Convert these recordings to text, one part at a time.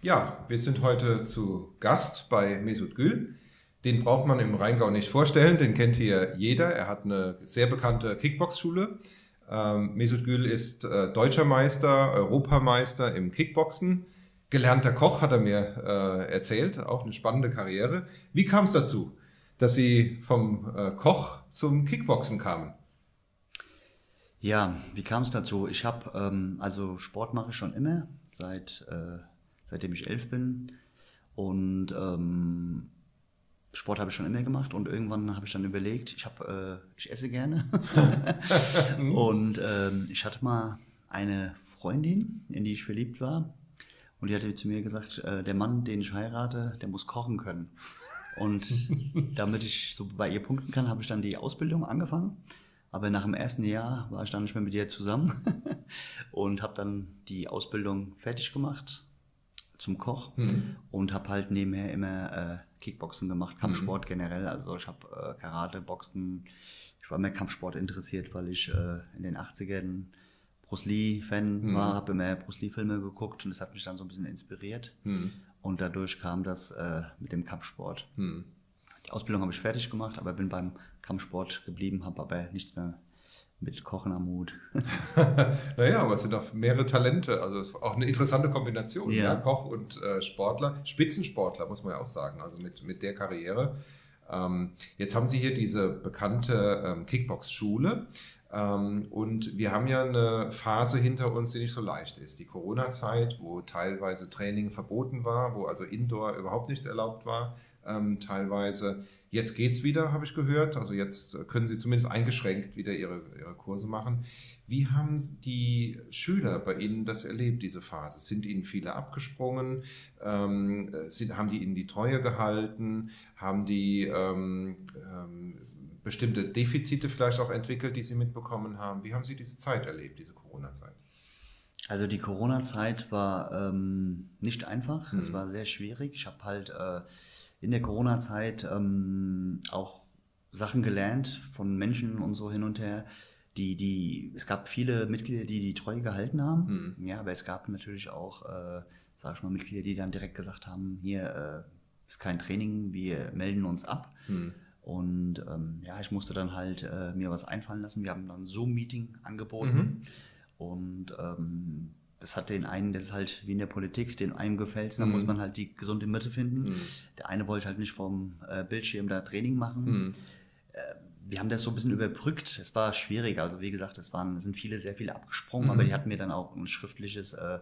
Ja, wir sind heute zu Gast bei Mesut Gül. Den braucht man im Rheingau nicht vorstellen, den kennt hier jeder. Er hat eine sehr bekannte Kickbox-Schule. Ähm, Mesut Gül ist äh, deutscher Meister, Europameister im Kickboxen. Gelernter Koch hat er mir äh, erzählt, auch eine spannende Karriere. Wie kam es dazu, dass Sie vom äh, Koch zum Kickboxen kamen? Ja, wie kam es dazu? Ich habe, ähm, also Sport mache ich schon immer, seit, äh, seitdem ich elf bin. Und ähm, Sport habe ich schon immer gemacht und irgendwann habe ich dann überlegt, ich habe, äh, ich esse gerne. und ähm, ich hatte mal eine Freundin, in die ich verliebt war. Und die hatte zu mir gesagt, äh, der Mann, den ich heirate, der muss kochen können. Und damit ich so bei ihr punkten kann, habe ich dann die Ausbildung angefangen. Aber nach dem ersten Jahr war ich dann nicht mehr mit ihr zusammen und habe dann die Ausbildung fertig gemacht zum Koch mhm. und habe halt nebenher immer äh, Kickboxen gemacht, Kampfsport mhm. generell. Also ich habe äh, Karate, Boxen, ich war mehr Kampfsport interessiert, weil ich äh, in den 80ern Bruce Lee-Fan mhm. war, habe immer Bruce Lee-Filme geguckt und das hat mich dann so ein bisschen inspiriert. Mhm. Und dadurch kam das äh, mit dem Kampfsport. Mhm. Die Ausbildung habe ich fertig gemacht, aber bin beim Kampfsport geblieben, habe aber nichts mehr mit Kochen am Hut. naja, aber es sind auch mehrere Talente. Also es ist auch eine interessante Kombination. Ja. ja Koch und äh, Sportler, Spitzensportler, muss man ja auch sagen. Also mit, mit der Karriere. Ähm, jetzt haben Sie hier diese bekannte ähm, Kickbox-Schule. Ähm, und wir haben ja eine Phase hinter uns, die nicht so leicht ist. Die Corona-Zeit, wo teilweise Training verboten war, wo also Indoor überhaupt nichts erlaubt war, ähm, teilweise. Jetzt geht es wieder, habe ich gehört. Also jetzt können Sie zumindest eingeschränkt wieder Ihre, Ihre Kurse machen. Wie haben die Schüler bei Ihnen das erlebt, diese Phase? Sind Ihnen viele abgesprungen? Ähm, sind, haben die Ihnen die Treue gehalten? Haben die ähm, ähm, bestimmte Defizite vielleicht auch entwickelt, die Sie mitbekommen haben? Wie haben Sie diese Zeit erlebt, diese Corona-Zeit? Also die Corona-Zeit war ähm, nicht einfach, mhm. es war sehr schwierig. Ich habe halt äh, in der Corona-Zeit ähm, auch Sachen gelernt von Menschen und so hin und her. Die, die, es gab viele Mitglieder, die die Treue gehalten haben, mhm. ja, aber es gab natürlich auch, äh, sag ich mal, Mitglieder, die dann direkt gesagt haben, hier äh, ist kein Training, wir melden uns ab. Mhm. Und ähm, ja, ich musste dann halt äh, mir was einfallen lassen. Wir haben dann ein Zoom-Meeting angeboten. Mhm. Und ähm, das hat den einen, das ist halt wie in der Politik, den einen gefällt es, dann mhm. muss man halt die gesunde Mitte finden. Mhm. Der eine wollte halt nicht vom äh, Bildschirm da Training machen. Mhm. Äh, wir haben das so ein bisschen überbrückt. Es war schwierig. Also wie gesagt, es waren, sind viele, sehr viele abgesprungen, mhm. aber die hatten mir dann auch ein schriftliches, äh,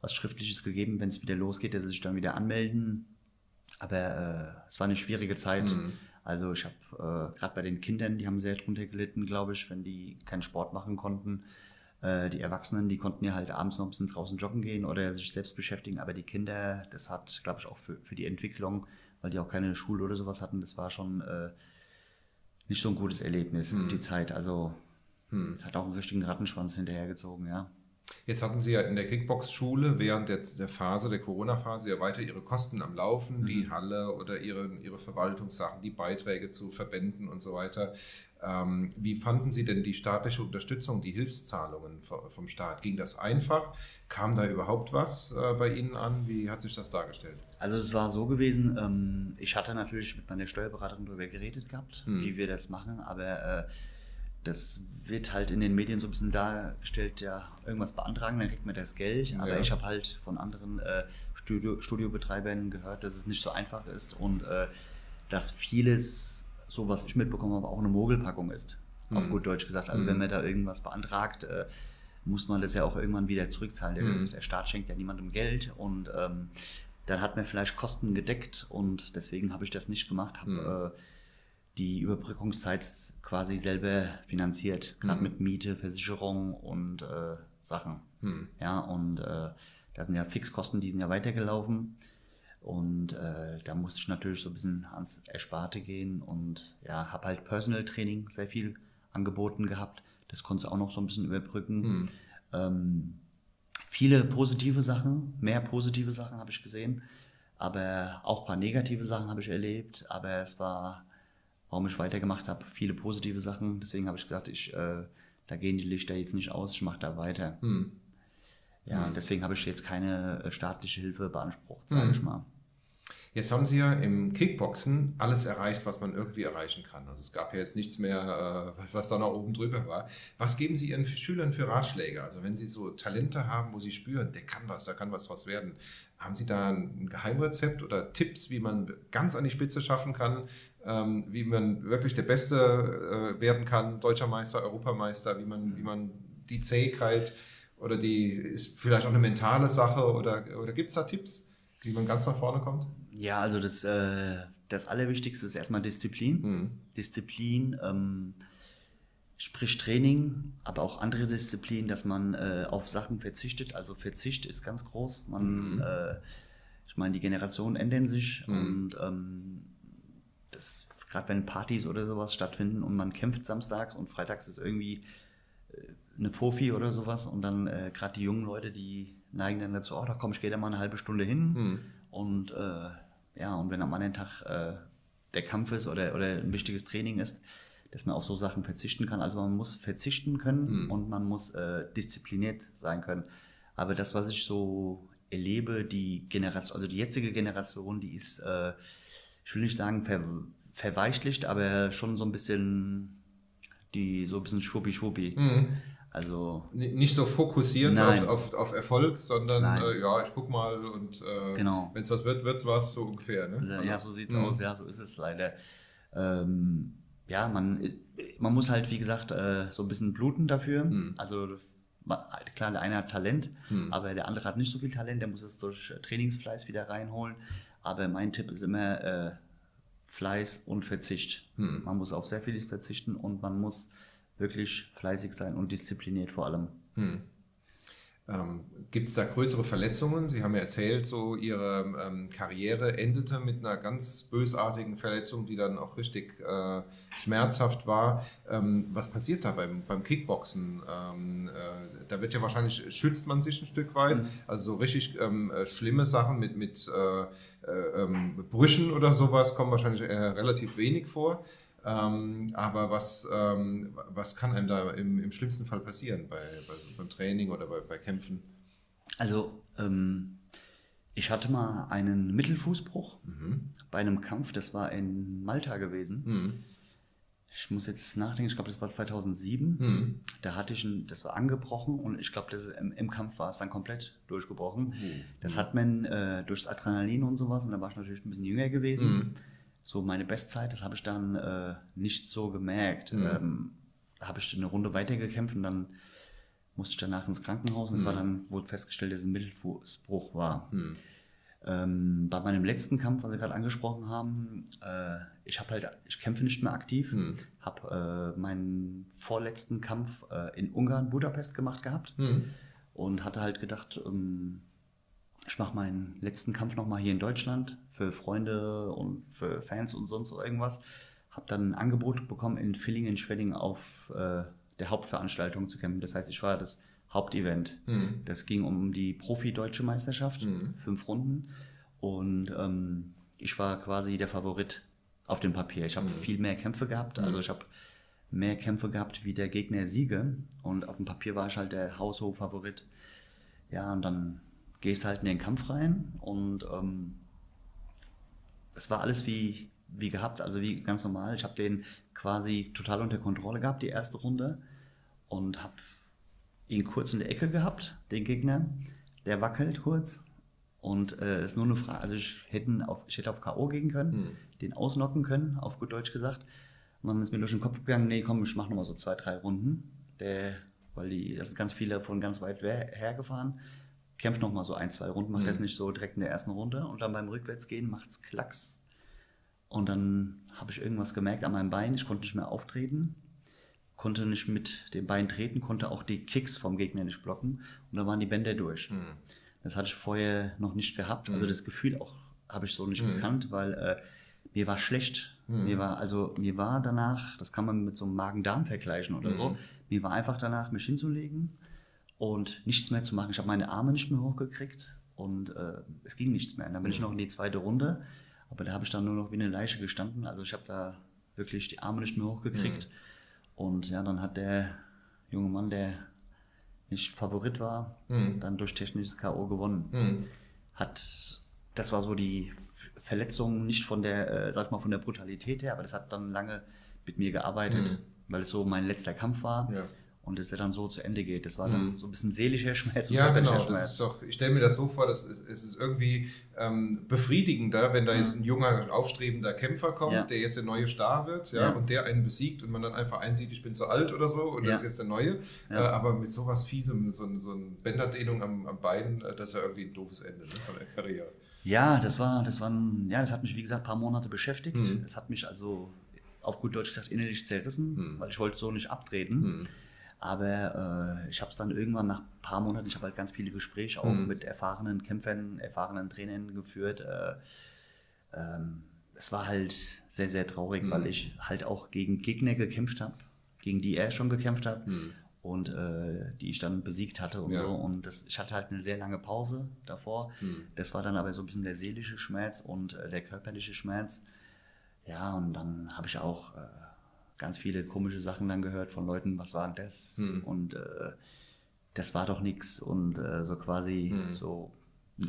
was Schriftliches gegeben, wenn es wieder losgeht, dass sie sich dann wieder anmelden. Aber äh, es war eine schwierige Zeit. Mhm. Also ich habe äh, gerade bei den Kindern, die haben sehr drunter gelitten, glaube ich, wenn die keinen Sport machen konnten. Äh, die Erwachsenen, die konnten ja halt abends noch ein bisschen draußen joggen gehen oder sich selbst beschäftigen. Aber die Kinder, das hat, glaube ich, auch für, für die Entwicklung, weil die auch keine Schule oder sowas hatten, das war schon äh, nicht so ein gutes Erlebnis, hm. die Zeit. Also hm. es hat auch einen richtigen Rattenschwanz hinterhergezogen, ja. Jetzt hatten Sie ja in der Kickbox-Schule während der, der, Phase, der Corona-Phase, ja weiter Ihre Kosten am Laufen, mhm. die Halle oder Ihre, Ihre Verwaltungssachen, die Beiträge zu Verbänden und so weiter. Ähm, wie fanden Sie denn die staatliche Unterstützung, die Hilfszahlungen vom Staat? Ging das einfach? Kam da überhaupt was äh, bei Ihnen an? Wie hat sich das dargestellt? Also es war so gewesen, ähm, ich hatte natürlich mit meiner Steuerberaterin darüber geredet gehabt, mhm. wie wir das machen, aber äh, das wird halt in den Medien so ein bisschen dargestellt, ja, irgendwas beantragen, dann kriegt man das Geld. Aber ja. ich habe halt von anderen äh, Studio, Studiobetreibern gehört, dass es nicht so einfach ist und äh, dass vieles, so was ich mitbekommen habe, auch eine Mogelpackung ist. Mhm. Auf gut Deutsch gesagt. Also mhm. wenn man da irgendwas beantragt, äh, muss man das ja auch irgendwann wieder zurückzahlen. Der, mhm. der Staat schenkt ja niemandem Geld und ähm, dann hat man vielleicht Kosten gedeckt und deswegen habe ich das nicht gemacht. Habe mhm. äh, die Überbrückungszeit quasi selber finanziert, gerade mhm. mit Miete, Versicherung und äh, Sachen. Mhm. Ja, und äh, da sind ja Fixkosten, die sind ja weitergelaufen. Und äh, da musste ich natürlich so ein bisschen ans Ersparte gehen und ja, habe halt Personal Training sehr viel angeboten gehabt. Das konnte ich auch noch so ein bisschen überbrücken. Mhm. Ähm, viele positive Sachen, mehr positive Sachen habe ich gesehen, aber auch ein paar negative Sachen habe ich erlebt. Aber es war warum ich weitergemacht habe. Viele positive Sachen. Deswegen habe ich gesagt, ich, äh, da gehen die Lichter jetzt nicht aus, ich mache da weiter. Hm. Ja, mhm. deswegen habe ich jetzt keine äh, staatliche Hilfe beansprucht, sage mhm. ich mal. Jetzt haben Sie ja im Kickboxen alles erreicht, was man irgendwie erreichen kann. Also es gab ja jetzt nichts mehr, äh, was da noch oben drüber war. Was geben Sie Ihren Schülern für Ratschläge? Also wenn Sie so Talente haben, wo Sie spüren, der kann was, da kann was draus werden. Haben Sie da ein Geheimrezept oder Tipps, wie man ganz an die Spitze schaffen kann, ähm, wie man wirklich der Beste äh, werden kann, deutscher Meister, Europameister, wie man, wie man die Zähigkeit oder die ist vielleicht auch eine mentale Sache oder, oder gibt es da Tipps, wie man ganz nach vorne kommt? Ja, also das, äh, das Allerwichtigste ist erstmal Disziplin. Mhm. Disziplin, ähm, sprich Training, aber auch andere Disziplinen, dass man äh, auf Sachen verzichtet. Also Verzicht ist ganz groß. Man, mhm. äh, ich meine, die Generationen ändern sich mhm. und ähm, das, gerade wenn Partys oder sowas stattfinden und man kämpft samstags und freitags ist irgendwie äh, eine Fofi oder sowas und dann äh, gerade die jungen Leute, die neigen dann dazu, oh, da komm, ich gehe da mal eine halbe Stunde hin mhm. und äh, ja, und wenn am anderen Tag äh, der Kampf ist oder, oder ein wichtiges Training ist, dass man auf so Sachen verzichten kann. Also man muss verzichten können mhm. und man muss äh, diszipliniert sein können. Aber das, was ich so erlebe, die Generation, also die jetzige Generation, die ist, äh, ich will nicht sagen ver, verweichlicht, aber schon so ein bisschen, die so ein bisschen schwuppi-schwuppi. Mhm. Also nicht so fokussiert auf, auf, auf, Erfolg, sondern äh, ja, ich guck mal und äh, genau. wenn es was wird, wird es was, so ungefähr. Ne? Ja, ja, so sieht es mhm. aus, ja, so ist es leider. Ähm, ja, man, man muss halt, wie gesagt, äh, so ein bisschen bluten dafür. Mhm. Also klar, der eine hat Talent, mhm. aber der andere hat nicht so viel Talent, der muss es durch Trainingsfleiß wieder reinholen. Aber mein Tipp ist immer äh, Fleiß und Verzicht. Mhm. Man muss auf sehr vieles verzichten und man muss wirklich fleißig sein und diszipliniert vor allem. Hm. Ähm, Gibt es da größere Verletzungen? Sie haben ja erzählt, so Ihre ähm, Karriere endete mit einer ganz bösartigen Verletzung, die dann auch richtig äh, schmerzhaft war. Ähm, was passiert da beim, beim Kickboxen? Ähm, äh, da wird ja wahrscheinlich, schützt man sich ein Stück weit. Mhm. Also so richtig ähm, äh, schlimme Sachen mit, mit äh, äh, ähm, Brüchen oder sowas kommen wahrscheinlich relativ wenig vor. Ähm, aber was, ähm, was kann einem da im, im schlimmsten Fall passieren bei, bei beim Training oder bei, bei Kämpfen? Also, ähm, ich hatte mal einen Mittelfußbruch mhm. bei einem Kampf, das war in Malta gewesen. Mhm. Ich muss jetzt nachdenken, ich glaube, das war 2007. Mhm. Da hatte ich, ein, das war angebrochen und ich glaube, im, im, Kampf war es dann komplett durchgebrochen. Mhm. Das hat man äh, durchs Adrenalin und sowas, und da war ich natürlich ein bisschen jünger gewesen mhm so meine Bestzeit, das habe ich dann äh, nicht so gemerkt. Mhm. Ähm, da habe ich eine Runde weitergekämpft und dann musste ich danach ins Krankenhaus und es mhm. war dann wohl festgestellt, dass es ein Mittelfußbruch war. Mhm. Ähm, bei meinem letzten Kampf, was Sie gerade angesprochen haben, äh, ich habe halt, ich kämpfe nicht mehr aktiv, mhm. habe äh, meinen vorletzten Kampf äh, in Ungarn, Budapest gemacht gehabt mhm. und hatte halt gedacht, ähm, ich mache meinen letzten Kampf nochmal hier in Deutschland für Freunde und für Fans und sonst irgendwas. Habe dann ein Angebot bekommen, in Villingen-Schwedding auf äh, der Hauptveranstaltung zu kämpfen. Das heißt, ich war das Hauptevent. Mhm. Das ging um die Profi-Deutsche Meisterschaft, mhm. fünf Runden. Und ähm, ich war quasi der Favorit auf dem Papier. Ich habe mhm. viel mehr Kämpfe gehabt. Also mhm. ich habe mehr Kämpfe gehabt wie der Gegner Siege. Und auf dem Papier war ich halt der Haushof-Favorit. Ja, und dann gehst halt in den Kampf rein und ähm, es war alles wie, wie gehabt, also wie ganz normal. Ich habe den quasi total unter Kontrolle gehabt, die erste Runde und habe ihn kurz in der Ecke gehabt, den Gegner. Der wackelt kurz und es äh, ist nur eine Frage, also ich hätte auf, ich hätte auf K.O. gehen können, mhm. den ausnocken können, auf gut Deutsch gesagt. Und dann ist mir durch den Kopf gegangen, nee, komm, ich mache nochmal so zwei, drei Runden. Der, weil die, das sind ganz viele von ganz weit hergefahren kämpft noch mal so ein, zwei Runden, macht mhm. das nicht so direkt in der ersten Runde und dann beim Rückwärtsgehen macht's Klacks. Und dann habe ich irgendwas gemerkt an meinem Bein, ich konnte nicht mehr auftreten, konnte nicht mit dem Bein treten, konnte auch die Kicks vom Gegner nicht blocken und dann waren die Bänder durch. Mhm. Das hatte ich vorher noch nicht gehabt, also mhm. das Gefühl auch habe ich so nicht mhm. gekannt, weil äh, mir war schlecht. Mhm. Mir war, also mir war danach, das kann man mit so einem Magen-Darm vergleichen oder so, mir war einfach danach, mich hinzulegen, und nichts mehr zu machen. Ich habe meine Arme nicht mehr hochgekriegt und äh, es ging nichts mehr. Und dann bin ich noch in die zweite Runde, aber da habe ich dann nur noch wie eine Leiche gestanden. Also ich habe da wirklich die Arme nicht mehr hochgekriegt. Mhm. Und ja, dann hat der junge Mann, der nicht Favorit war, mhm. dann durch technisches K.O. gewonnen. Mhm. Hat, das war so die Verletzung, nicht von der, äh, sag ich mal, von der Brutalität her, aber das hat dann lange mit mir gearbeitet, mhm. weil es so mein letzter Kampf war. Ja und dass der dann so zu Ende geht. Das war dann mhm. so ein bisschen seelischer Schmerz. Ja, genau. Das ist doch, ich stelle mir das so vor, dass es, es ist irgendwie ähm, befriedigender, wenn da jetzt ein junger, aufstrebender Kämpfer kommt, ja. der jetzt der neue Star wird, ja, ja, und der einen besiegt und man dann einfach einsieht, ich bin zu alt oder so und ja. das ist jetzt der neue. Äh, aber mit sowas Fiesem, so, so eine Bänderdehnung am, am Bein, äh, das ist ja irgendwie ein doofes Ende ne, von der Karriere. Ja, das war, das waren, ja, das hat mich wie gesagt ein paar Monate beschäftigt. Mhm. Das hat mich also auf gut Deutsch gesagt innerlich zerrissen, mhm. weil ich wollte so nicht abtreten. Mhm. Aber äh, ich habe es dann irgendwann nach ein paar Monaten, ich habe halt ganz viele Gespräche auch mhm. mit erfahrenen Kämpfern, erfahrenen Trainern geführt. Äh, ähm, es war halt sehr, sehr traurig, mhm. weil ich halt auch gegen Gegner gekämpft habe, gegen die er schon gekämpft hat mhm. und äh, die ich dann besiegt hatte und ja. so. Und das, ich hatte halt eine sehr lange Pause davor. Mhm. Das war dann aber so ein bisschen der seelische Schmerz und äh, der körperliche Schmerz. Ja, und dann habe ich auch äh, ganz viele komische Sachen dann gehört von Leuten, was war denn das? Hm. Und äh, das war doch nichts und äh, so quasi hm. so.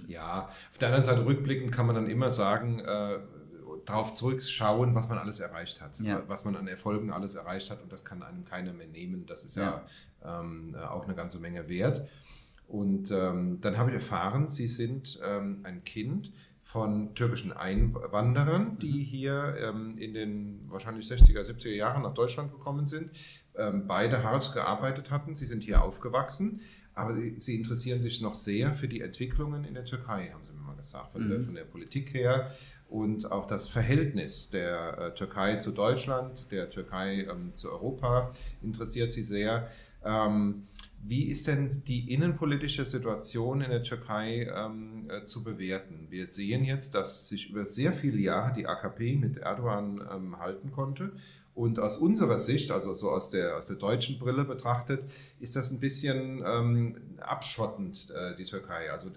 Ja, auf der anderen Seite rückblickend kann man dann immer sagen, äh, darauf zurückschauen, was man alles erreicht hat, ja. was man an Erfolgen alles erreicht hat und das kann einem keiner mehr nehmen. Das ist ja, ja ähm, auch eine ganze Menge wert. Und ähm, dann habe ich erfahren, Sie sind ähm, ein Kind von türkischen Einwanderern, die mhm. hier ähm, in den wahrscheinlich 60er, 70er Jahren nach Deutschland gekommen sind, ähm, beide hart gearbeitet hatten. Sie sind hier aufgewachsen, aber sie, sie, interessieren sich noch sehr für die Entwicklungen in der Türkei, haben sie mir mal gesagt, von, mhm. der, von der, Politik her und auch das Verhältnis der äh, Türkei zu Deutschland, der Türkei ähm, zu Europa interessiert sie sehr. Ähm, wie ist denn die innenpolitische Situation in der Türkei ähm, äh, zu bewerten? Wir sehen jetzt, dass sich über sehr viele Jahre die AKP mit Erdogan ähm, halten konnte und aus unserer Sicht, also so aus der, aus der deutschen Brille betrachtet, ist das ein bisschen ähm, abschottend, äh, die Türkei. Also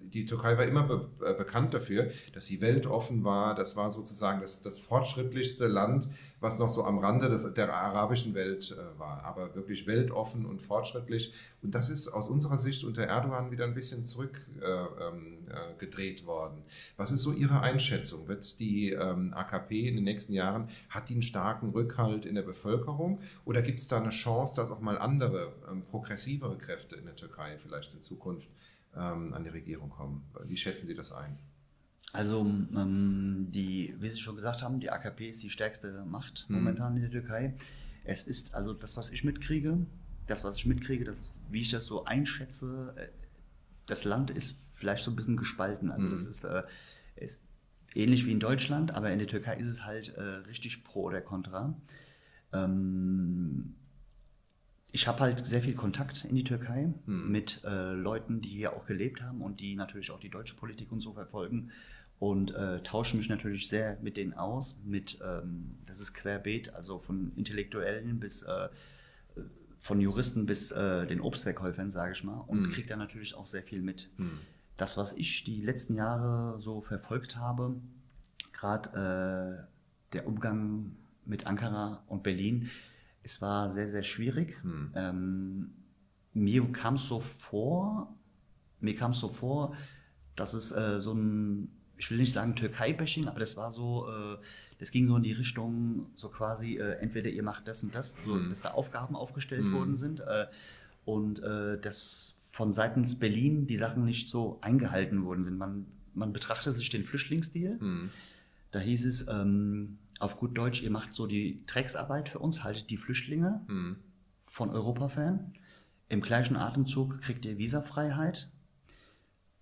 die Türkei war immer be äh, bekannt dafür, dass sie weltoffen war. Das war sozusagen das, das fortschrittlichste Land, was noch so am Rande des, der arabischen Welt äh, war. Aber wirklich weltoffen und fortschrittlich. Und das ist aus unserer Sicht unter Erdogan wieder ein bisschen zurückgedreht äh, ähm, äh, worden. Was ist so Ihre Einschätzung? Wird die ähm, AKP in den nächsten Jahren, hat die einen starken Rücken? Rückhalt in der Bevölkerung? Oder gibt es da eine Chance, dass auch mal andere, ähm, progressivere Kräfte in der Türkei vielleicht in Zukunft ähm, an die Regierung kommen? Wie schätzen Sie das ein? Also, ähm, die, wie Sie schon gesagt haben, die AKP ist die stärkste Macht hm. momentan in der Türkei. Es ist also das, was ich mitkriege, das, was ich mitkriege, das, wie ich das so einschätze, äh, das Land ist vielleicht so ein bisschen gespalten. Also, hm. das ist, äh, es, ähnlich wie in Deutschland, aber in der Türkei ist es halt äh, richtig pro oder contra. Ähm, ich habe halt sehr viel Kontakt in die Türkei hm. mit äh, Leuten, die hier auch gelebt haben und die natürlich auch die deutsche Politik und so verfolgen und äh, tausche mich natürlich sehr mit denen aus. Mit, ähm, das ist querbeet, also von Intellektuellen bis äh, von Juristen bis äh, den Obstverkäufern, sage ich mal, und hm. kriege da natürlich auch sehr viel mit. Hm das, was ich die letzten Jahre so verfolgt habe, gerade äh, der Umgang mit Ankara und Berlin, es war sehr, sehr schwierig. Hm. Ähm, mir kam es so vor, mir kam so vor, dass es äh, so ein, ich will nicht sagen Türkei-Bashing, aber das war so, äh, das ging so in die Richtung, so quasi, äh, entweder ihr macht das und das, so, hm. dass da Aufgaben aufgestellt hm. worden sind. Äh, und äh, das von seitens Berlin die Sachen nicht so eingehalten worden sind. Man, man betrachtete sich den Flüchtlingsdeal. Mhm. Da hieß es ähm, auf gut Deutsch, ihr macht so die Drecksarbeit für uns, haltet die Flüchtlinge mhm. von Europa fern. Im gleichen Atemzug kriegt ihr Visafreiheit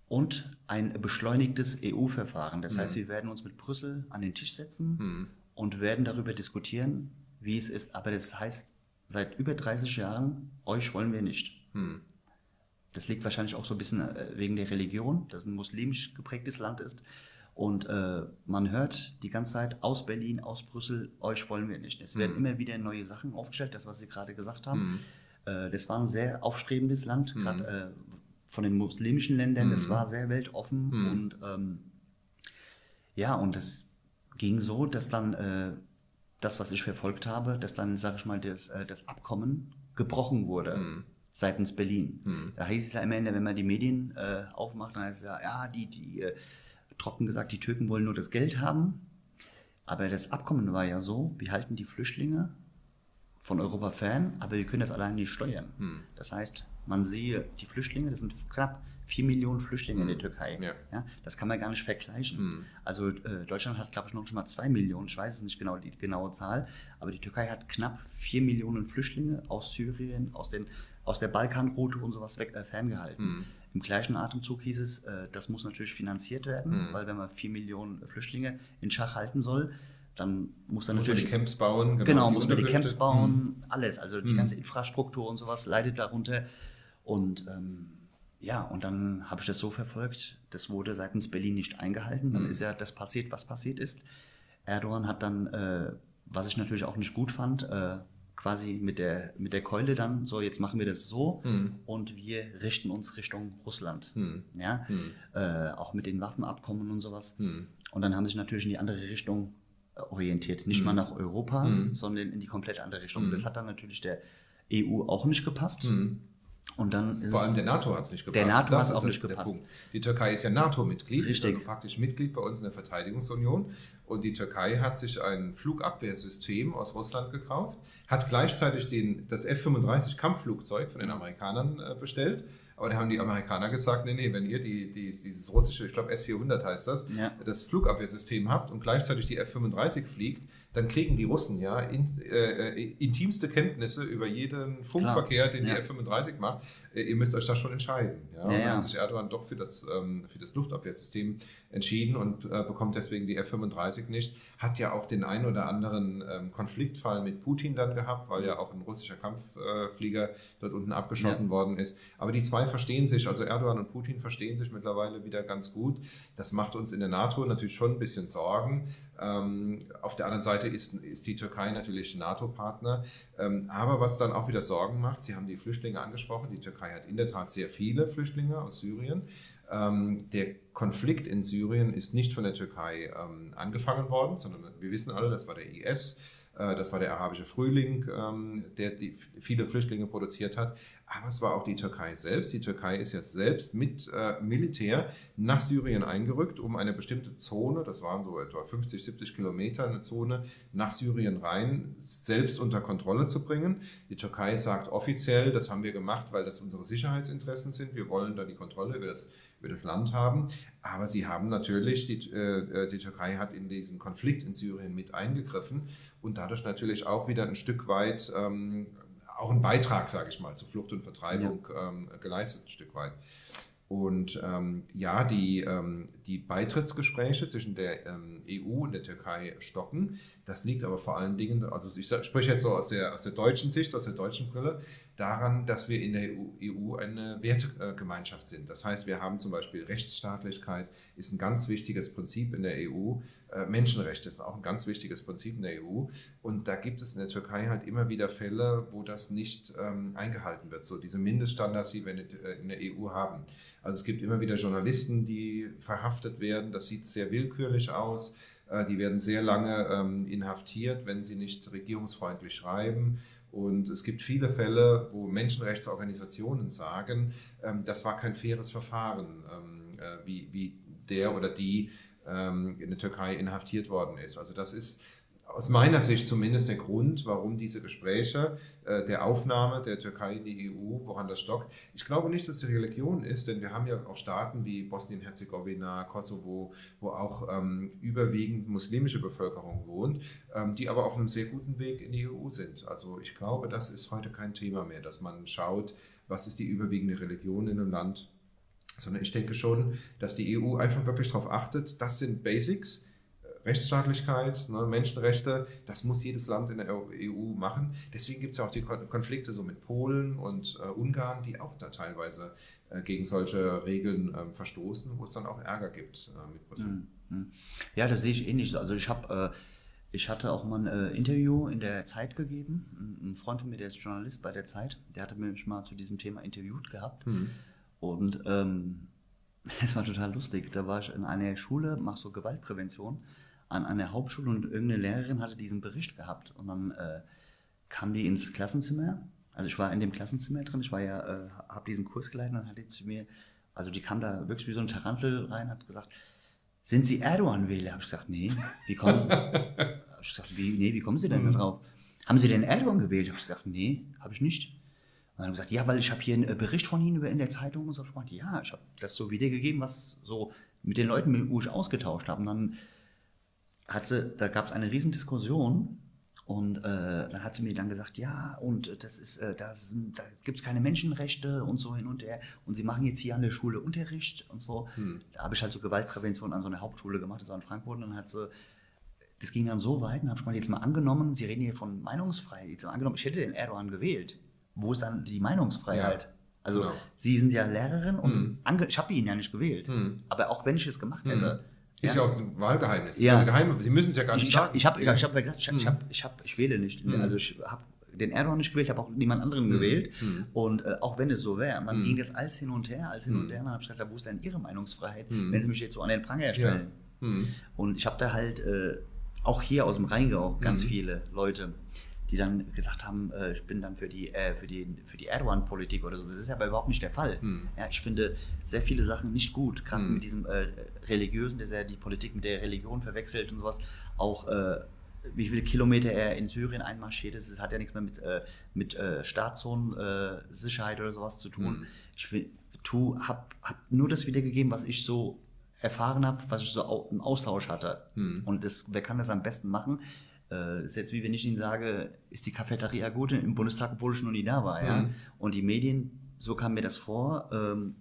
und ein beschleunigtes EU-Verfahren. Das mhm. heißt, wir werden uns mit Brüssel an den Tisch setzen mhm. und werden darüber diskutieren, wie es ist. Aber das heißt, seit über 30 Jahren, euch wollen wir nicht. Das liegt wahrscheinlich auch so ein bisschen äh, wegen der Religion, dass es ein muslimisch geprägtes Land ist. Und äh, man hört die ganze Zeit aus Berlin, aus Brüssel, euch wollen wir nicht. Es werden mhm. immer wieder neue Sachen aufgestellt, das, was Sie gerade gesagt haben. Mhm. Äh, das war ein sehr aufstrebendes Land, mhm. gerade äh, von den muslimischen Ländern. Es mhm. war sehr weltoffen. Mhm. Und ähm, ja, und es ging so, dass dann äh, das, was ich verfolgt habe, dass dann, sage ich mal, das, äh, das Abkommen gebrochen wurde. Mhm seitens Berlin. Hm. Da hieß es ja immer, wenn man die Medien äh, aufmacht, dann heißt es ja, ja, die, die äh, trocken gesagt, die Türken wollen nur das Geld haben. Aber das Abkommen war ja so, wir halten die Flüchtlinge von Europa fern, aber wir können das allein nicht steuern. Hm. Das heißt, man sehe die Flüchtlinge, das sind knapp 4 Millionen Flüchtlinge hm. in der hm. Türkei. Ja. ja. das kann man gar nicht vergleichen. Hm. Also äh, Deutschland hat, glaube ich, noch schon mal 2 Millionen, ich weiß es nicht genau, die genaue Zahl, aber die Türkei hat knapp 4 Millionen Flüchtlinge aus Syrien, aus, den, aus der Balkanroute und sowas weg, äh, ferngehalten. Hm. Im gleichen Atemzug hieß es, äh, das muss natürlich finanziert werden, hm. weil wenn man 4 Millionen Flüchtlinge in Schach halten soll, dann muss dann muss natürlich die Camps bauen. Genau, genau muss man die Camps bauen, hm. alles. Also die hm. ganze Infrastruktur und sowas leidet darunter. Und ähm, ja, und dann habe ich das so verfolgt, das wurde seitens Berlin nicht eingehalten. Dann hm. ist ja das passiert, was passiert ist. Erdogan hat dann, äh, was ich natürlich auch nicht gut fand, äh, quasi mit der, mit der Keule dann, so jetzt machen wir das so hm. und wir richten uns Richtung Russland. Hm. Ja? Hm. Äh, auch mit den Waffenabkommen und sowas. Hm. Und dann haben sie sich natürlich in die andere Richtung orientiert. Nicht mhm. mal nach Europa, mhm. sondern in die komplett andere Richtung. Das hat dann natürlich der EU auch nicht gepasst. Und dann Vor allem der NATO hat es nicht gepasst. Der NATO hat es auch nicht gepasst. Punkt. Die Türkei ist ja NATO-Mitglied, ist also praktisch Mitglied bei uns in der Verteidigungsunion. Und die Türkei hat sich ein Flugabwehrsystem aus Russland gekauft, hat gleichzeitig den, das F-35 Kampfflugzeug von den Amerikanern äh, bestellt aber da haben die Amerikaner gesagt, nee, nee, wenn ihr die, die, dieses russische, ich glaube S-400 heißt das, ja. das Flugabwehrsystem habt und gleichzeitig die F-35 fliegt, dann kriegen die Russen ja in, äh, äh intimste Kenntnisse über jeden Funkverkehr, den ja. die F-35 macht. Äh, ihr müsst euch da schon entscheiden. Ja? Ja, und dann hat sich Erdogan doch für das, ähm, für das Luftabwehrsystem entschieden und äh, bekommt deswegen die F-35 nicht. Hat ja auch den einen oder anderen ähm, Konfliktfall mit Putin dann gehabt, weil ja auch ein russischer Kampfflieger dort unten abgeschossen worden ist. Aber die zwei verstehen sich, also Erdogan und Putin verstehen sich mittlerweile wieder ganz gut. Das macht uns in der NATO natürlich schon ein bisschen Sorgen. Ähm, auf der anderen Seite ist, ist die Türkei natürlich NATO-Partner. Ähm, aber was dann auch wieder Sorgen macht, Sie haben die Flüchtlinge angesprochen, die Türkei hat in der Tat sehr viele Flüchtlinge aus Syrien. Ähm, der Konflikt in Syrien ist nicht von der Türkei ähm, angefangen worden, sondern wir wissen alle, das war der IS. Äh, das war der arabische Frühling, ähm, der viele Flüchtlinge produziert hat. Aber es war auch die Türkei selbst. Die Türkei ist jetzt selbst mit äh, Militär nach Syrien eingerückt, um eine bestimmte Zone, das waren so etwa 50, 70 Kilometer, eine Zone nach Syrien rein, selbst unter Kontrolle zu bringen. Die Türkei sagt offiziell, das haben wir gemacht, weil das unsere Sicherheitsinteressen sind. Wir wollen da die Kontrolle über das über das Land haben. Aber sie haben natürlich, die, äh, die Türkei hat in diesen Konflikt in Syrien mit eingegriffen und dadurch natürlich auch wieder ein Stück weit ähm, auch einen Beitrag, sage ich mal, zu Flucht und Vertreibung ja. ähm, geleistet, ein Stück weit. Und ähm, ja, die, ähm, die Beitrittsgespräche zwischen der ähm, EU und der Türkei stocken. Das liegt aber vor allen Dingen, also ich spreche jetzt so aus der, aus der deutschen Sicht, aus der deutschen Brille, daran, dass wir in der EU, EU eine Wertegemeinschaft sind. Das heißt, wir haben zum Beispiel Rechtsstaatlichkeit, ist ein ganz wichtiges Prinzip in der EU. Äh, Menschenrechte ist auch ein ganz wichtiges Prinzip in der EU. Und da gibt es in der Türkei halt immer wieder Fälle, wo das nicht ähm, eingehalten wird. So diese Mindeststandards, die wir in der EU haben. Also es gibt immer wieder Journalisten, die verhaftet werden. Das sieht sehr willkürlich aus. Äh, die werden sehr lange ähm, inhaftiert, wenn sie nicht regierungsfreundlich schreiben. Und es gibt viele Fälle, wo Menschenrechtsorganisationen sagen, ähm, das war kein faires Verfahren, ähm, äh, wie, wie der oder die in der Türkei inhaftiert worden ist. Also das ist aus meiner Sicht zumindest der Grund, warum diese Gespräche äh, der Aufnahme der Türkei in die EU, woran das stockt. Ich glaube nicht, dass es die Religion ist, denn wir haben ja auch Staaten wie Bosnien-Herzegowina, Kosovo, wo auch ähm, überwiegend muslimische Bevölkerung wohnt, ähm, die aber auf einem sehr guten Weg in die EU sind. Also ich glaube, das ist heute kein Thema mehr, dass man schaut, was ist die überwiegende Religion in einem Land sondern ich denke schon, dass die EU einfach wirklich darauf achtet, das sind Basics, äh, Rechtsstaatlichkeit, ne, Menschenrechte, das muss jedes Land in der EU machen. Deswegen gibt es ja auch die Konflikte so mit Polen und äh, Ungarn, die auch da teilweise äh, gegen solche Regeln äh, verstoßen, wo es dann auch Ärger gibt äh, mit Brüssel. Hm, hm. Ja, das sehe ich ähnlich. Also ich habe äh, ich hatte auch mal ein Interview in der Zeit gegeben. Ein Freund von mir, der ist Journalist bei der Zeit, der hatte mich mal zu diesem Thema interviewt gehabt. Mhm. Und ähm, es war total lustig. Da war ich in einer Schule, mache so Gewaltprävention an einer Hauptschule und irgendeine Lehrerin hatte diesen Bericht gehabt. Und dann äh, kam die ins Klassenzimmer, Also ich war in dem Klassenzimmer drin, ich war ja, äh, habe diesen Kurs geleitet und dann hat die zu mir, also die kam da wirklich wie so ein Tarantel rein, hat gesagt, sind Sie Erdogan-Wähler? Habe ich gesagt, nee. Wie kommen Sie? habe ich gesagt, wie, nee, wie kommen Sie denn da drauf? Haben Sie denn Erdogan gewählt? Habe ich gesagt, nee, habe ich nicht. Und dann haben gesagt, ja, weil ich habe hier einen äh, Bericht von Ihnen in der Zeitung und so. Ich meinte, ja, ich habe das so wiedergegeben, was so mit den Leuten, wo ich ausgetauscht habe. Und dann hat sie, da gab es eine riesen Diskussion und äh, dann hat sie mir dann gesagt, ja, und das ist, äh, das, da gibt es keine Menschenrechte und so hin und her. Und sie machen jetzt hier an der Schule Unterricht und so. Hm. Da habe ich halt so Gewaltprävention an so einer Hauptschule gemacht, das war in Frankfurt. Und dann hat sie, das ging dann so weit, dann habe ich mal jetzt mal angenommen, Sie reden hier von Meinungsfreiheit. Jetzt mal angenommen, ich hätte den Erdogan gewählt. Wo ist dann die Meinungsfreiheit? Ja, also, genau. Sie sind ja Lehrerin und hm. ich habe ihn ja nicht gewählt. Hm. Aber auch wenn ich es gemacht hätte, hm. Ist ja, ja auch ein Wahlgeheimnis. Ja. Geheime, Sie müssen es ja gar nicht ich, sagen. Ich habe ich hab, gesagt, ich, ich, hab, ich, hab, ich wähle nicht. Mhm. Also ich habe den Erdogan nicht gewählt, ich habe auch niemand anderen mhm. gewählt. Mhm. Und äh, auch wenn es so wäre, dann mhm. ging das alles hin und her, alles hin und mhm. her. dann habe ich gesagt, wo ist denn Ihre Meinungsfreiheit, mhm. wenn Sie mich jetzt so an den Pranger stellen? Ja. Und ich habe da halt äh, auch hier aus dem Rheingau ganz viele Leute, die dann gesagt haben, äh, ich bin dann für die, äh, für die, für die Erdogan-Politik oder so. Das ist aber überhaupt nicht der Fall. Hm. Ja, ich finde sehr viele Sachen nicht gut, gerade hm. mit diesem äh, Religiösen, der ja die Politik mit der Religion verwechselt und sowas. Auch äh, wie viele Kilometer er in Syrien einmarschiert ist, das hat ja nichts mehr mit, äh, mit äh, Staatszonensicherheit oder sowas zu tun. Hm. Ich habe hab nur das wiedergegeben, was ich so erfahren habe, was ich so im Austausch hatte. Hm. Und das, wer kann das am besten machen? Äh, ist jetzt wie wenn ich Ihnen sage, ist die Cafeteria gut im Bundestag, obwohl ich noch nie da war. Ja? Mhm. Und die Medien, so kam mir das vor, ähm,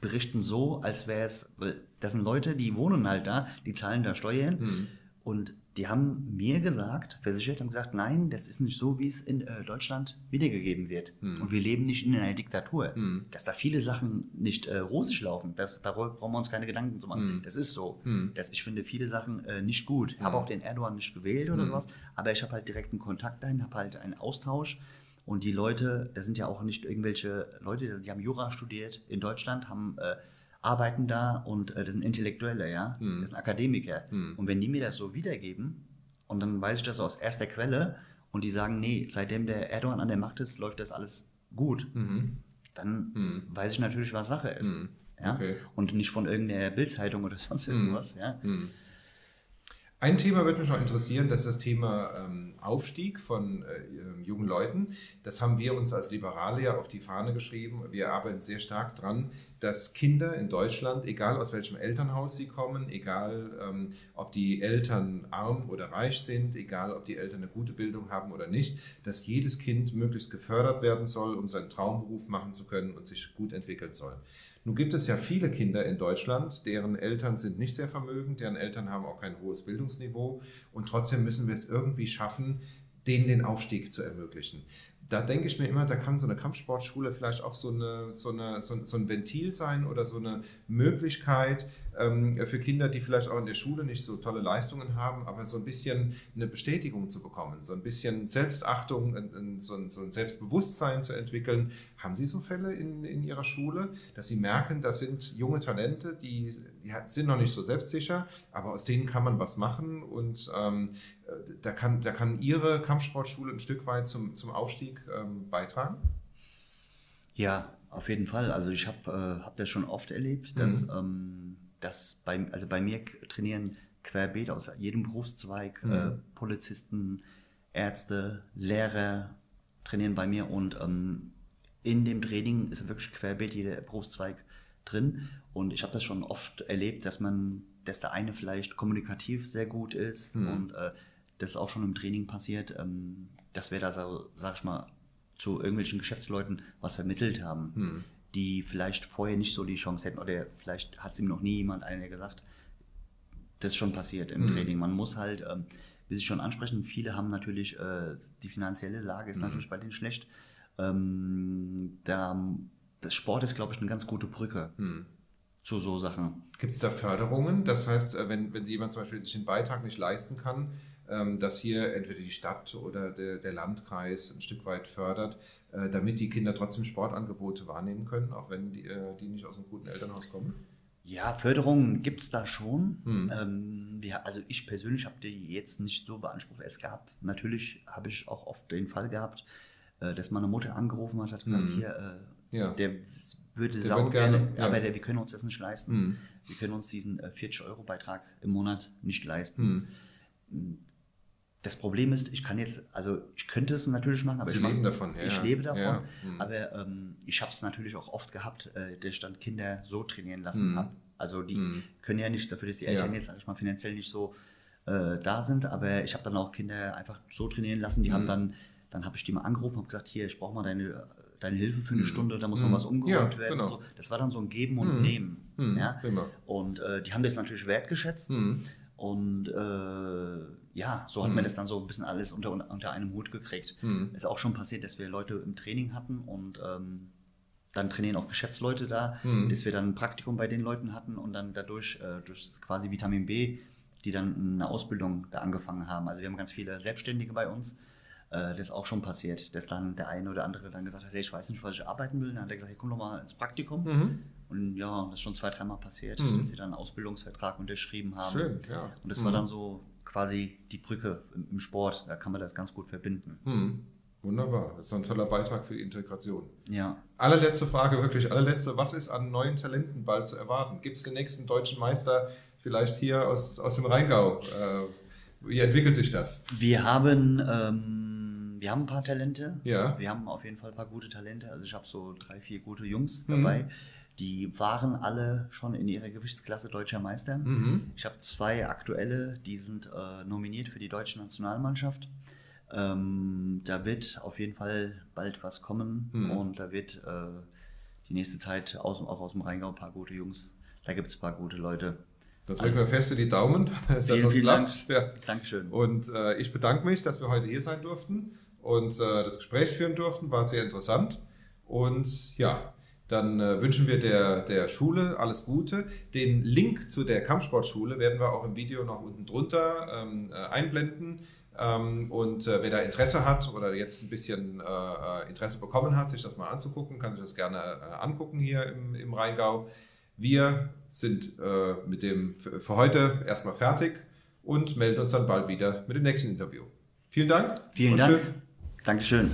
berichten so, als wäre es, das sind Leute, die wohnen halt da, die zahlen da Steuern. Mhm. Und die haben mir gesagt, versichert, haben gesagt, nein, das ist nicht so, wie es in äh, Deutschland wiedergegeben wird. Hm. Und wir leben nicht in einer Diktatur. Hm. Dass da viele Sachen nicht äh, rosig laufen, das, darüber brauchen wir uns keine Gedanken zu machen. Hm. Das ist so. Hm. Das, ich finde viele Sachen äh, nicht gut. Ich habe hm. auch den Erdogan nicht gewählt oder hm. sowas, aber ich habe halt direkten Kontakt dahin, habe halt einen Austausch. Und die Leute, das sind ja auch nicht irgendwelche Leute, die haben Jura studiert in Deutschland, haben äh, arbeiten da und äh, das sind Intellektuelle, ja, hm. das sind Akademiker. Hm. Und wenn die mir das so wiedergeben und dann weiß ich das aus erster Quelle und die sagen, nee, seitdem der Erdogan an der Macht ist, läuft das alles gut, mhm. dann mhm. weiß ich natürlich, was Sache ist. Mhm. Ja? Okay. Und nicht von irgendeiner Bildzeitung oder sonst hm. irgendwas. Ja? Ein Thema würde mich noch interessieren, das ist das Thema ähm, Aufstieg von äh, ähm, jungen Leuten. Das haben wir uns als Liberale ja auf die Fahne geschrieben. Wir arbeiten sehr stark dran, dass Kinder in Deutschland, egal aus welchem Elternhaus sie kommen, egal ähm, ob die Eltern arm oder reich sind, egal ob die Eltern eine gute Bildung haben oder nicht, dass jedes Kind möglichst gefördert werden soll, um seinen Traumberuf machen zu können und sich gut entwickeln soll. Nun gibt es ja viele Kinder in Deutschland, deren Eltern sind nicht sehr vermögend, deren Eltern haben auch kein hohes Bildungsniveau. Und trotzdem müssen wir es irgendwie schaffen, denen den Aufstieg zu ermöglichen da denke ich mir immer, da kann so eine Kampfsportschule vielleicht auch so, eine, so, eine, so, ein Ventil sein oder so eine Möglichkeit ähm, für Kinder, die vielleicht auch in der Schule nicht so tolle Leistungen haben, aber so ein bisschen eine Bestätigung zu bekommen, so ein bisschen Selbstachtung, so, ein, so, ein, Selbstbewusstsein zu entwickeln. Haben Sie so Fälle in, in Ihrer Schule, dass Sie merken, das sind junge Talente, die, die sind noch nicht so selbstsicher, aber aus denen kann man was machen und ähm, da kann, da kann Ihre Kampfsportschule ein Stück weit zum, zum Aufstieg ähm, beitragen? Ja, auf jeden Fall. Also ich habe äh, hab das schon oft erlebt, dass, mhm. ähm, dass bei, also bei mir trainieren querbeet aus jedem Berufszweig, mhm. äh, Polizisten, Ärzte, Lehrer trainieren bei mir und ähm, in dem Training ist wirklich querbeet jeder Berufszweig drin. Und ich habe das schon oft erlebt, dass man, dass der eine vielleicht kommunikativ sehr gut ist mhm. und äh, das ist auch schon im Training passiert, ähm, dass wir da, so, sag ich mal, zu irgendwelchen Geschäftsleuten was vermittelt haben, hm. die vielleicht vorher nicht so die Chance hätten oder vielleicht hat es ihm noch nie jemand einer gesagt. Das ist schon passiert im hm. Training. Man muss halt, ähm, wie Sie schon ansprechen, viele haben natürlich, äh, die finanzielle Lage ist hm. natürlich bei denen schlecht. Ähm, da, das Sport ist, glaube ich, eine ganz gute Brücke hm. zu so Sachen. Gibt es da Förderungen? Das heißt, äh, wenn, wenn jemand zum Beispiel sich den Beitrag nicht leisten kann, dass hier entweder die Stadt oder der, der Landkreis ein Stück weit fördert, äh, damit die Kinder trotzdem Sportangebote wahrnehmen können, auch wenn die, äh, die nicht aus einem guten Elternhaus kommen? Ja, Förderungen gibt es da schon. Hm. Ähm, wir, also ich persönlich habe die jetzt nicht so beansprucht. Es gab, natürlich habe ich auch oft den Fall gehabt, äh, dass meine Mutter angerufen hat, hat gesagt, Mhm. hier, äh, Ja. der würde Der gerne, gerne, ja. aber der, wir können uns das nicht leisten. Mhm. Wir können uns diesen äh, 40-Euro-Beitrag im Monat nicht leisten. Mhm. Das Problem ist, ich kann jetzt, also ich könnte es natürlich machen, aber Sie ich, leben davon, ja, ich lebe davon. Ja, mhm. Aber ähm, ich habe es natürlich auch oft gehabt, äh, dass ich dann Kinder so trainieren lassen Mhm. habe. Also die Mhm. können ja nichts dafür, dass die Eltern Ja. jetzt, sag ich mal, finanziell nicht so äh, da sind. Aber ich habe dann auch Kinder einfach so trainieren lassen. Die Mhm. haben dann, dann habe ich die mal angerufen, habe gesagt, hier, ich brauche mal deine, deine Hilfe für eine Mhm. Stunde, da muss mal Mhm. was umgeräumt Ja, werden. genau. Und so. Das war dann so ein Geben und Mhm. Nehmen. Mhm. Ja? Prima. Und äh, die haben das natürlich wertgeschätzt. Mhm. Und äh, ja, so hat Mhm. man das dann so ein bisschen alles unter, unter einem Hut gekriegt. Mhm. Ist auch schon passiert, dass wir Leute im Training hatten und ähm, dann trainieren auch Geschäftsleute da, Mhm. dass wir dann ein Praktikum bei den Leuten hatten und dann dadurch äh, durch quasi Vitamin B, die dann eine Ausbildung da angefangen haben. Also wir haben ganz viele Selbstständige bei uns. Äh, das ist auch schon passiert, dass dann der eine oder andere dann gesagt hat, hey, ich weiß nicht, was ich arbeiten will. Dann hat er gesagt, hey, komm doch mal ins Praktikum. Mhm. Und ja, das ist schon zwei, dreimal passiert, Mhm. dass sie dann einen Ausbildungsvertrag unterschrieben haben. Schön, ja. Und das Mhm. war dann so quasi die Brücke im, im Sport. Da kann man das ganz gut verbinden. Mhm. Wunderbar. Das ist ein toller Beitrag für die Integration. Ja. Allerletzte Frage, wirklich allerletzte. Was ist an neuen Talenten bald zu erwarten? Gibt es den nächsten deutschen Meister vielleicht hier aus, aus dem Rheingau? Äh, wie entwickelt sich das? Wir haben, ähm, wir haben ein paar Talente. Ja. Wir haben auf jeden Fall ein paar gute Talente. Also ich habe so drei, vier gute Jungs Mhm. Die waren alle schon in ihrer Gewichtsklasse deutscher Meister. Mhm. Ich habe zwei aktuelle, die sind äh, nominiert für die deutsche Nationalmannschaft. Ähm, da wird auf jeden Fall bald was kommen Mhm. und da wird äh, die nächste Zeit aus, auch aus dem Rheingau ein paar gute Jungs. Da gibt es ein paar gute Leute. Da drücken wir feste die Daumen, dass Vielen, das vielen klappt. Ja. Dankeschön. Und äh, ich bedanke mich, dass wir heute hier sein durften und äh, das Gespräch führen durften. War sehr interessant. Und ja, dann äh, wünschen wir der, der Schule alles Gute. Den Link zu der Kampfsportschule werden wir auch im Video noch unten drunter ähm, äh, einblenden. Ähm, und äh, wer da Interesse hat oder jetzt ein bisschen äh, äh, Interesse bekommen hat, sich das mal anzugucken, kann sich das gerne äh, angucken hier im, im Rheingau. Wir sind mit dem für, heute erstmal fertig und melden uns dann bald wieder mit dem nächsten Interview. Vielen Dank. Vielen Dank. Tschüss. Dankeschön.